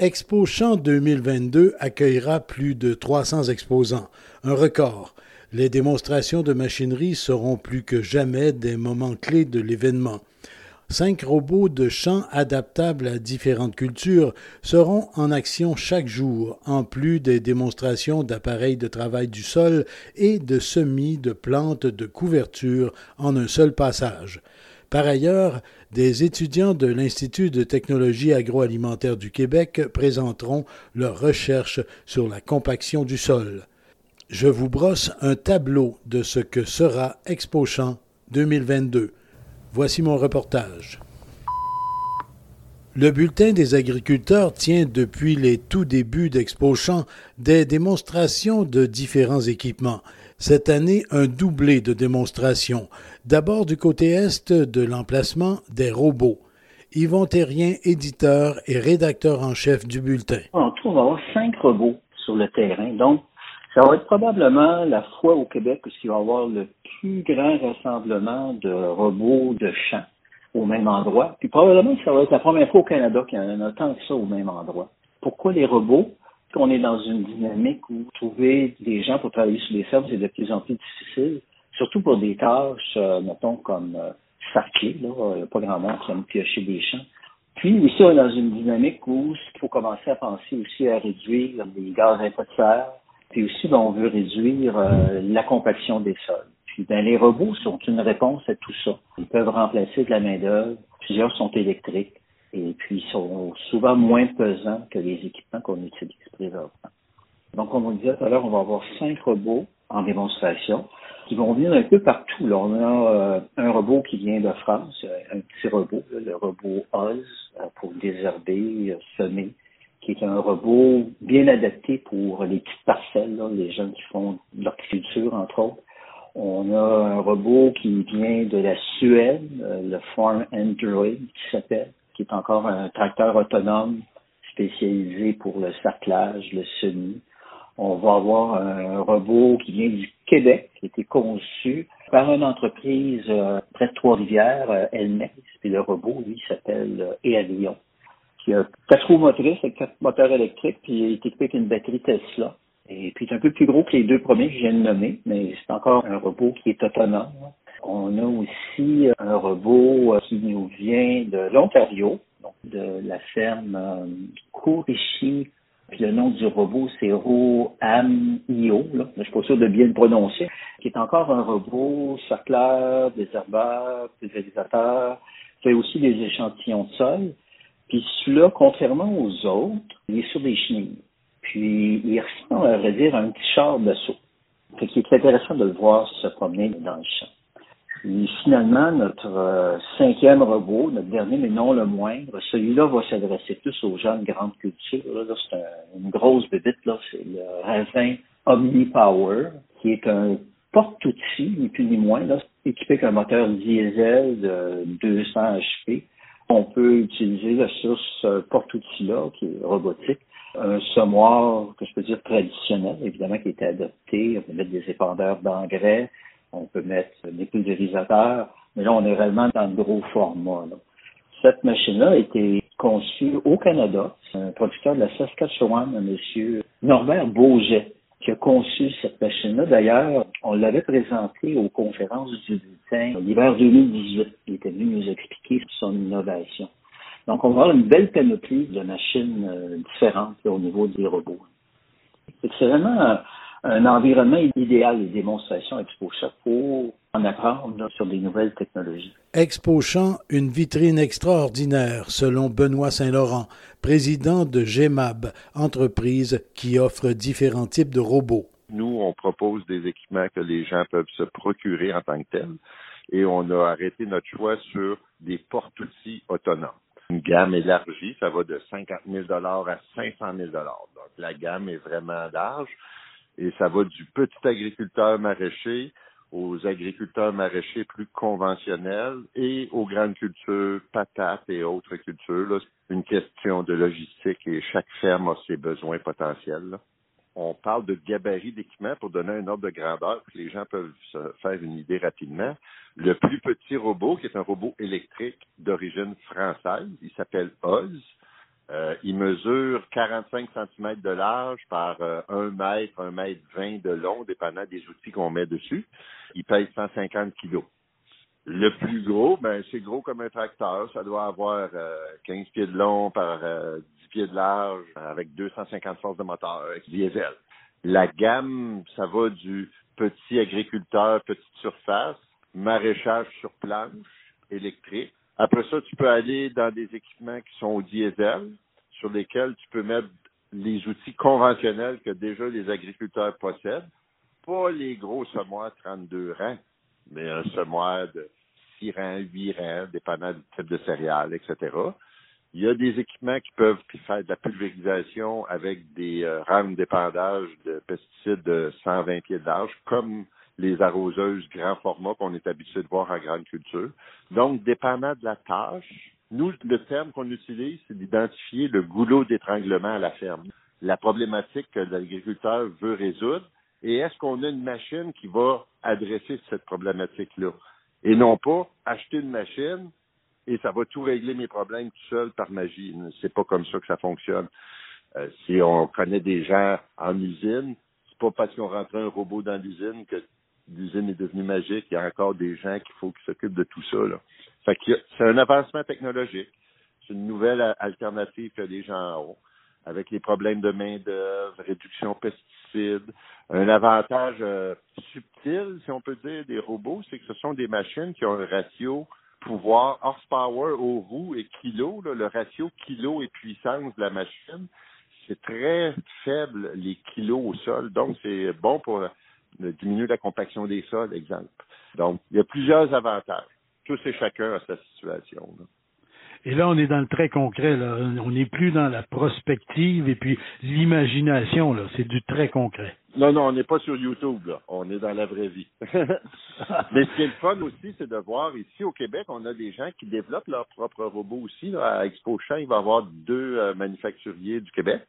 Expo Champ 2022 accueillera plus de 300 exposants, un record. Les démonstrations de machinerie seront plus que jamais des moments clés de l'événement. Cinq robots de champ adaptables à différentes cultures seront en action chaque jour, en plus des démonstrations d'appareils de travail du sol et de semis de plantes de couverture en un seul passage. Par ailleurs, des étudiants de l'Institut de technologie agroalimentaire du Québec présenteront leurs recherches sur la compaction du sol. Je vous brosse un tableau de ce que sera ExpoChamp 2022. Voici mon reportage. Le bulletin des agriculteurs tient depuis les tout débuts d'ExpoChamp des démonstrations de différents équipements. Cette année, un doublé de démonstrations. D'abord du côté est de l'emplacement des robots. Yvon Terrien, éditeur et rédacteur en chef du bulletin. On va avoir cinq robots sur le terrain. Donc, ça va être probablement la fois au Québec où il va y avoir le plus grand rassemblement de robots de champ au même endroit. Puis probablement ça va être la première fois au Canada qu'il y en a tant que ça au même endroit. Pourquoi les robots? qu'on est dans une dynamique où trouver des gens pour travailler sur les fermes, c'est de plus en plus difficile, surtout pour des tâches, euh, mettons, comme euh, là, il n'y a pas grand monde qui aime piocher des champs. Puis aussi, on est dans une dynamique où il faut commencer à penser aussi à réduire les gaz à effet de serre, puis aussi, ben, on veut réduire euh, la compaction des sols. Puis ben, les robots sont une réponse à tout ça. Ils peuvent remplacer de la main-d'œuvre. Plusieurs sont électriques et puis ils sont souvent moins pesants que les équipements qu'on utilise présentement. Donc, comme on disait tout à l'heure, on va avoir cinq robots en démonstration qui vont venir un peu partout. On a euh, un robot qui vient de France, euh, un petit robot, le robot Oz euh, pour désherber, semer, qui est un robot bien adapté pour les petites parcelles, les gens qui font de l'horticulture, entre autres. On a un robot qui vient de la Suède, le Farm Android qui s'appelle, qui est encore un tracteur autonome spécialisé pour le sarclage, le semis. On va avoir un robot qui vient du Québec, qui a été conçu par une entreprise euh, près de Trois-Rivières, euh, Elmex. Puis le robot, lui, s'appelle euh, Ealion, qui a quatre roues motrices avec quatre moteurs électriques, puis il est équipé avec une batterie Tesla. Et puis, il est un peu plus gros que les deux premiers que je viens de nommer, mais c'est encore un robot qui est autonome. On a aussi un robot qui nous vient de l'Ontario, donc de la ferme euh. Puis le nom du robot, c'est Ro-Am-Io. Là. Je suis pas sûr de bien le prononcer. Qui est encore un robot des désherbeur, pulvérisateur, fait aussi des échantillons de sol. Puis celui-là, contrairement aux autres, il est sur des chenilles. Puis il ressemble, à un petit char d'assaut. Fait qu'il est intéressant de le voir se promener dans le champ. Et finalement, notre euh, cinquième robot, notre dernier mais non le moindre, celui-là va s'adresser plus aux gens de grande culture. Là, c'est une grosse bébite, là, c'est le Ravin OmniPower, qui est un porte-outil, ni plus ni moins, là, équipé avec un moteur diesel de 200 HP. On peut utiliser là, sur ce porte-outil-là, qui est robotique, un semoir que je peux dire traditionnel, évidemment, qui a été adopté. On peut mettre des épandeurs d'engrais, on peut mettre des pulvérisateurs, mais là, on est réellement dans le gros format. Cette machine-là a été conçue au Canada. C'est un producteur de la Saskatchewan, un monsieur Norbert Beauget, qui a conçu cette machine-là. D'ailleurs, on l'avait présenté aux conférences du bulletin l'hiver 2018. Il était venu nous expliquer son innovation. Donc, on va avoir une belle panoplie de machines euh, différentes au niveau des robots. C'est vraiment un environnement idéal les démonstrations ExpoChamp pour en apprendre sur des nouvelles technologies. ExpoChamp, une vitrine extraordinaire, selon Benoît Saint-Laurent, président de GEMAB, entreprise qui offre différents types de robots. Nous, on propose des équipements que les gens peuvent se procurer en tant que tels et on a arrêté notre choix sur des porte-outils autonomes. Une gamme élargie, ça va de 50 000 à 500 000 Donc, la gamme est vraiment large. Et ça va du petit agriculteur maraîcher aux agriculteurs maraîchers plus conventionnels et aux grandes cultures, patates et autres cultures. C'est une question de logistique et chaque ferme a ses besoins potentiels. On parle de gabarit d'équipement pour donner un ordre de grandeur que les gens peuvent se faire une idée rapidement. Le plus petit robot, qui est un robot électrique d'origine française, il s'appelle Oz. Euh, il mesure 45 cm de large par euh, 1 mètre, 1 mètre 20 de long, dépendant des outils qu'on met dessus. Il pèse 150 kilos. Le plus gros, ben c'est gros comme un tracteur. Ça doit avoir euh, 15 pieds de long par 10 euh, pieds de large, avec 250 forces de moteur, avec diesel. La gamme, ça va du petit agriculteur, petite surface, maraîchage sur planche, électrique, après ça, tu peux aller dans des équipements qui sont au diesel, sur lesquels tu peux mettre les outils conventionnels que déjà les agriculteurs possèdent. Pas les gros semoirs 32 rangs, mais un semoir de 6 rangs, 8 rangs, dépendant du type de céréales, etc. Il y a des équipements qui peuvent faire de la pulvérisation avec des euh, rames d'épandage de pesticides de 120 pieds de large, comme les arroseuses grand format qu'on est habitué de voir en grande culture. Donc, dépendant de la tâche, nous, le terme qu'on utilise, c'est d'identifier le goulot d'étranglement à la ferme, la problématique que l'agriculteur veut résoudre, et est-ce qu'on a une machine qui va adresser cette problématique-là? Et non pas acheter une machine et ça va tout régler mes problèmes tout seul par magie. C'est pas comme ça que ça fonctionne. Euh, si on connaît des gens en usine, c'est pas parce qu'on rentre un robot dans l'usine que l'usine est devenue magique. Il y a encore des gens qu'il faut qui s'occupent de tout ça. Là. Fait que c'est un avancement technologique. C'est une nouvelle alternative que les gens ont avec les problèmes de main-d'œuvre, réduction pesticides. Un avantage euh, subtil, si on peut dire, des robots, c'est que ce sont des machines qui ont un ratio pouvoir horsepower aux roues et kilo, le ratio kilo et puissance de la machine, c'est très faible les kilos au sol. Donc, c'est bon pour diminuer la compaction des sols, exemple. Donc, il y a plusieurs avantages. Tous et chacun a sa situation. Et là, on est dans le très concret. Là. On n'est plus dans la prospective et puis l'imagination. Là, c'est du très concret. Non, non, on n'est pas sur YouTube. Là. On est dans la vraie vie. Mais ce qui est le fun aussi, c'est de voir ici au Québec, on a des gens qui développent leurs propres robots aussi. Là. À Expo Champ, il va y avoir deux euh, manufacturiers du Québec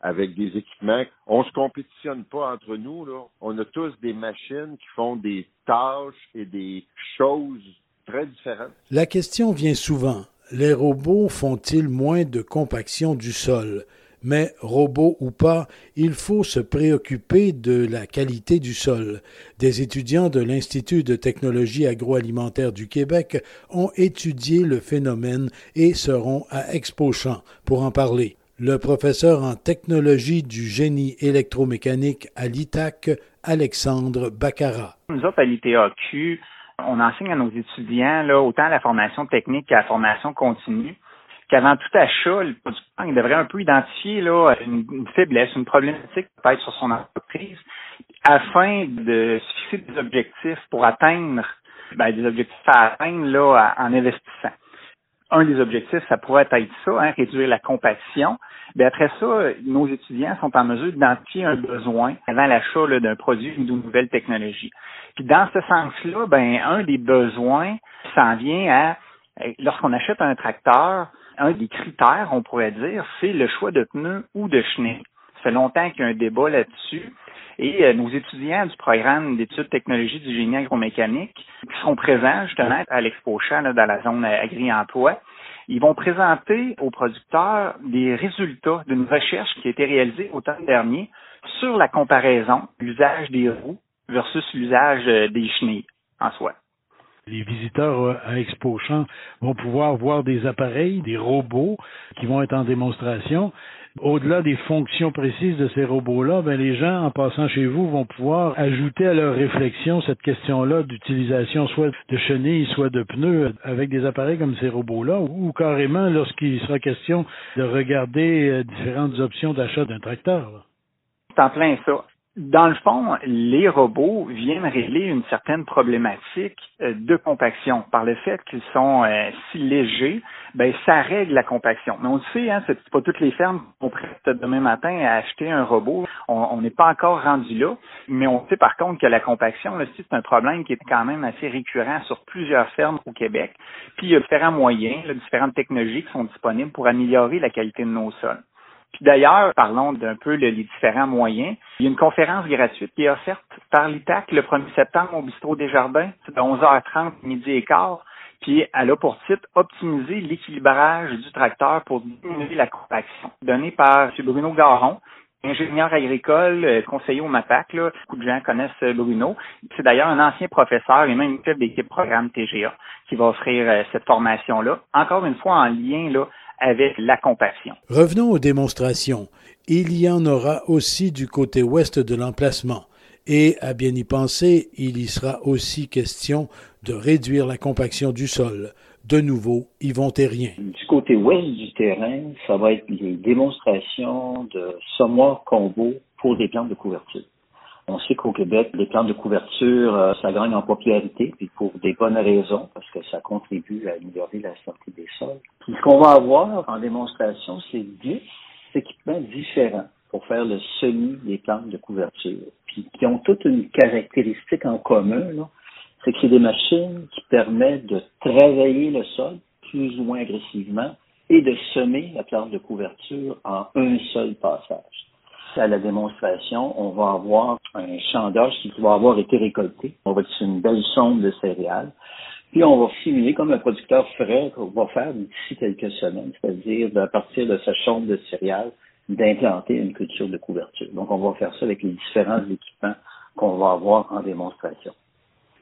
avec des équipements. On se compétitionne pas entre nous. On a tous des machines qui font des tâches et des choses très différentes. La question vient souvent. Les robots font-ils moins de compaction du sol? Mais, robots ou pas, il faut se préoccuper de la qualité du sol. Des étudiants de l'Institut de technologie agroalimentaire du Québec ont étudié le phénomène et seront à Expo Champ pour en parler le professeur en technologie du génie électromécanique à l'ITAC, Alexandre Baccara. Nous autres, à l'ITAQ, on enseigne à nos étudiants là, autant la formation technique qu'à la formation continue, qu'avant tout achat, le producteur il devrait un peu identifier là, une, faiblesse, une problématique peut-être sur son entreprise, afin de fixer des objectifs pour atteindre ben, des objectifs à atteindre là, en investissant un des objectifs, ça pourrait être ça, hein, réduire la compétition. Mais après ça, nos étudiants sont en mesure d'identifier un besoin avant l'achat d'un produit ou d'une nouvelle technologie. Puis dans ce sens-là, ben un des besoins s'en vient à lorsqu'on achète un tracteur, un des critères, on pourrait dire, c'est le choix de pneus ou de chenilles. Ça fait longtemps qu'il y a un débat là-dessus. Et euh, nos étudiants du programme d'études technologies du génie agromécanique qui seront présents justement à l'Expo Champ dans la zone agri-emploi, ils vont présenter aux producteurs des résultats d'une recherche qui a été réalisée automne dernier sur la comparaison l'usage des roues versus l'usage euh, des chenilles en soi. Les visiteurs euh, à Expo Champ vont pouvoir voir des appareils, des robots qui vont être en démonstration au-delà des fonctions précises de ces robots-là, ben les gens, en passant chez vous, vont pouvoir ajouter à leur réflexion cette question-là d'utilisation soit de chenilles, soit de pneus avec des appareils comme ces robots-là, ou carrément lorsqu'il sera question de regarder euh, différentes options d'achat d'un tracteur. C'est en plein ça. Dans le fond, les robots viennent régler une certaine problématique euh, de compaction. Par le fait qu'ils sont euh, si légers, ben ça règle la compaction. Mais on le sait, hein, c'est pas toutes les fermes qui sont prêtes demain matin à acheter un robot. On n'est pas encore rendu là, mais on sait par contre que la compaction, là, c'est un problème qui est quand même assez récurrent sur plusieurs fermes au Québec. Puis il y a différents moyens, différentes technologies qui sont disponibles pour améliorer la qualité de nos sols. Puis d'ailleurs, parlons d'un peu les différents moyens. Il y a une conférence gratuite qui est offerte par l'ITAC le 1er septembre au Bistrot des Jardins, de 11h30, midi et quart. Puis elle a pour titre Optimiser l'équilibrage du tracteur pour diminuer la compaction, donné par M. Bruno Garon, ingénieur agricole, euh, conseiller au MAPAC. Là. Beaucoup de gens connaissent euh, Bruno. C'est d'ailleurs un ancien professeur et même une chef d'équipe programme TGA qui va offrir euh, cette formation-là. Encore une fois, en lien là, avec la compassion. Revenons aux démonstrations. Il y en aura aussi du côté ouest de l'emplacement. Et à bien y penser, il y sera aussi question de réduire la compaction du sol. De nouveau, Yvon Terrien. Du côté ouest du terrain, ça va être les démonstrations de sommoirs combo pour des plantes de couverture. On sait qu'au Québec, les plantes de couverture, euh, ça gagne en popularité, puis pour des bonnes raisons, parce que ça contribue à améliorer la santé des sols. Puis ce qu'on va avoir en démonstration, c'est 10 équipements différents pour faire le semis des plantes de couverture, puis qui ont toutes une caractéristique en commun, c'est que c'est des machines qui permettent de travailler le sol plus ou moins agressivement et de semer la plante de couverture en un seul passage à la démonstration, on va avoir un champ d'orge qui va avoir été récolté. On va utiliser une belle sonde de céréales. Puis on va simuler comme un producteur ferait va faire d'ici quelques semaines, c'est-à-dire à partir de sa sonde de céréales, d'implanter une culture de couverture. Donc on va faire ça avec les différents équipements qu'on va avoir en démonstration.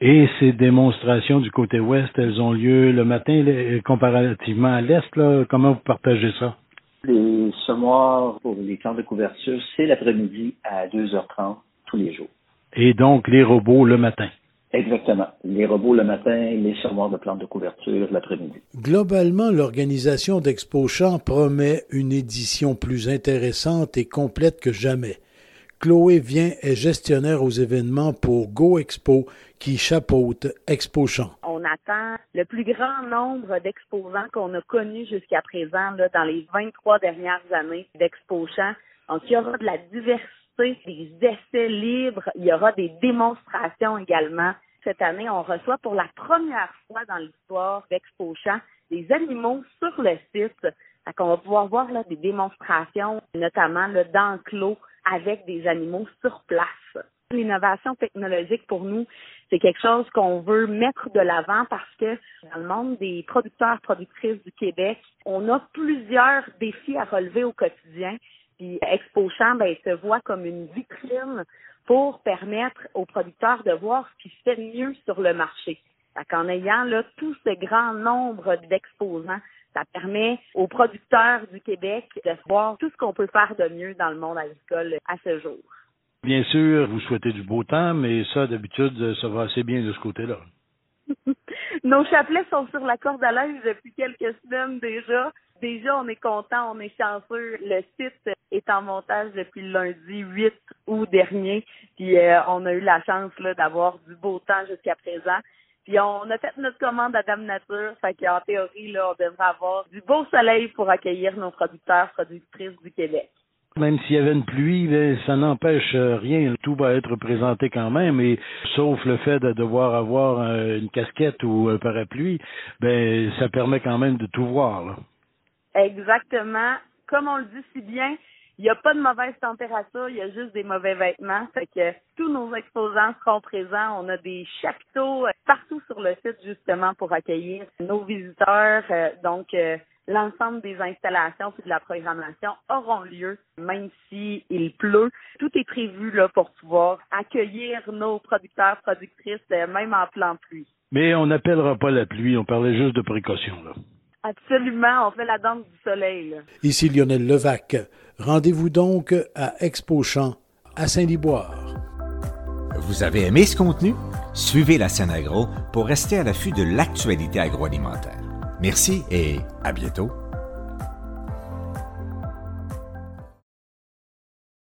Et ces démonstrations du côté ouest, elles ont lieu le matin comparativement à l'est. Comment vous partagez ça? Les semoirs pour les plantes de couverture, c'est l'après-midi à 2h30 tous les jours. Et donc les robots le matin. Exactement. Les robots le matin, les semoirs de plantes de couverture l'après-midi. Globalement, l'organisation d'Expo Champ promet une édition plus intéressante et complète que jamais. Chloé Vient est gestionnaire aux événements pour Go Expo qui chapeaute Expo Champ. On attend le plus grand nombre d'exposants qu'on a connus jusqu'à présent dans les 23 dernières années d'Expo Champ. Donc, il y aura de la diversité, des essais libres, il y aura des démonstrations également. Cette année, on reçoit pour la première fois dans l'histoire d'Expo Champ des animaux sur le site. On va pouvoir voir des démonstrations, notamment d'enclos avec des animaux sur place. L'innovation technologique pour nous, c'est quelque chose qu'on veut mettre de l'avant parce que dans le monde des producteurs productrices du Québec, on a plusieurs défis à relever au quotidien. Puis Expo Champ, ben, se voit comme une vitrine pour permettre aux producteurs de voir ce qui se fait mieux sur le marché. En ayant là tout ce grand nombre d'exposants, ça permet aux producteurs du Québec de voir tout ce qu'on peut faire de mieux dans le monde agricole à ce jour. Bien sûr, vous souhaitez du beau temps, mais ça, d'habitude, ça va assez bien de ce côté-là. Nos chapelets sont sur la corde à linge depuis quelques semaines déjà. Déjà, on est content, on est chanceux. Le site est en montage depuis le lundi 8 août dernier. Puis euh, on a eu la chance d'avoir du beau temps jusqu'à présent. Puis on a fait notre commande à Dame Nature, fait qu'en théorie, là, on devrait avoir du beau soleil pour accueillir nos producteurs, productrices du Québec. Même s'il y avait une pluie, ben, ça n'empêche euh, rien. Tout va être présenté quand même, et sauf le fait de devoir avoir euh, une casquette ou un parapluie, ben ça permet quand même de tout voir. Exactement. Comme on le dit si bien, il n'y a pas de mauvaise température, il y a juste des mauvais vêtements. Fait que tous nos exposants seront présents. On a des chapiteaux euh, partout sur le site justement pour accueillir nos visiteurs. Euh, donc euh, l'ensemble des installations et de la programmation auront lieu, même s'il il pleut. Tout est prévu là pour pouvoir accueillir nos producteurs, productrices, même en plein pluie. Mais on n'appellera pas la pluie, on parlait juste de précaution là. Absolument, on fait la danse du soleil. Ici Lionel Levac. Rendez-vous donc à Expo Champ à Saint-Liboire. Vous avez aimé ce contenu? Suivez la scène agro pour rester à l'affût de l'actualité agroalimentaire. Merci et à bientôt.